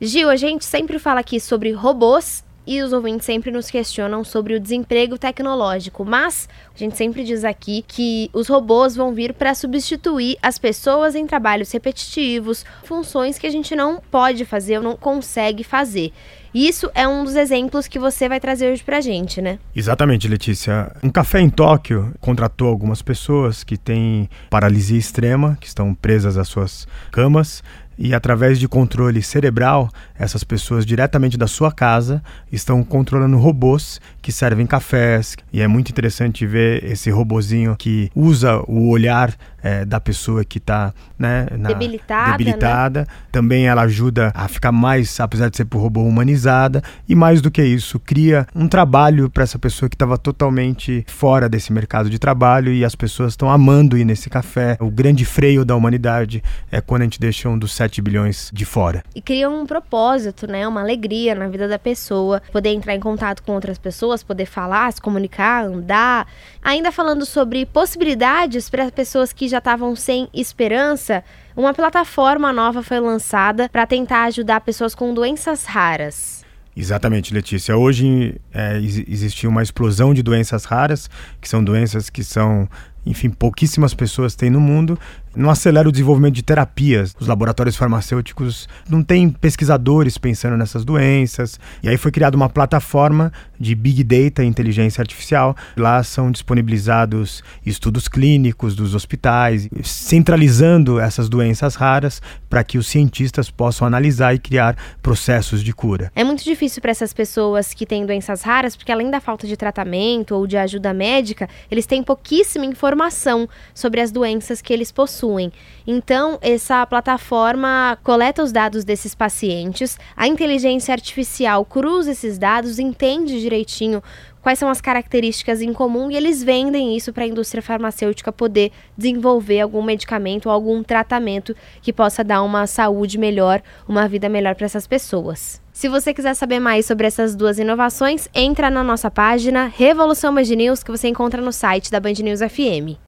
Gil, a gente sempre fala aqui sobre robôs e os ouvintes sempre nos questionam sobre o desemprego tecnológico, mas a gente sempre diz aqui que os robôs vão vir para substituir as pessoas em trabalhos repetitivos, funções que a gente não pode fazer ou não consegue fazer. Isso é um dos exemplos que você vai trazer hoje pra gente, né? Exatamente, Letícia. Um café em Tóquio contratou algumas pessoas que têm paralisia extrema, que estão presas às suas camas e através de controle cerebral, essas pessoas diretamente da sua casa estão controlando robôs que servem cafés. E é muito interessante ver esse robozinho que usa o olhar é, da pessoa que está né, debilitada. debilitada. Né? Também ela ajuda a ficar mais, apesar de ser por robô, humanizada. E mais do que isso, cria um trabalho para essa pessoa que estava totalmente fora desse mercado de trabalho e as pessoas estão amando ir nesse café. O grande freio da humanidade é quando a gente deixa um dos 7 bilhões de fora. E cria um propósito, né? Uma alegria na vida da pessoa, poder entrar em contato com outras pessoas, poder falar, se comunicar, andar. Ainda falando sobre possibilidades para pessoas que já estavam sem esperança, uma plataforma nova foi lançada para tentar ajudar pessoas com doenças raras. Exatamente, Letícia. Hoje é, existe uma explosão de doenças raras, que são doenças que são enfim, pouquíssimas pessoas têm no mundo, não acelera o desenvolvimento de terapias. Os laboratórios farmacêuticos não têm pesquisadores pensando nessas doenças. E aí foi criada uma plataforma de Big Data, inteligência artificial. Lá são disponibilizados estudos clínicos dos hospitais, centralizando essas doenças raras para que os cientistas possam analisar e criar processos de cura. É muito difícil para essas pessoas que têm doenças raras, porque além da falta de tratamento ou de ajuda médica, eles têm pouquíssima informação informação sobre as doenças que eles possuem. Então, essa plataforma coleta os dados desses pacientes, a inteligência artificial cruza esses dados, entende direitinho quais são as características em comum e eles vendem isso para a indústria farmacêutica poder desenvolver algum medicamento algum tratamento que possa dar uma saúde melhor, uma vida melhor para essas pessoas. Se você quiser saber mais sobre essas duas inovações, entra na nossa página Revolução Band News que você encontra no site da Band News FM.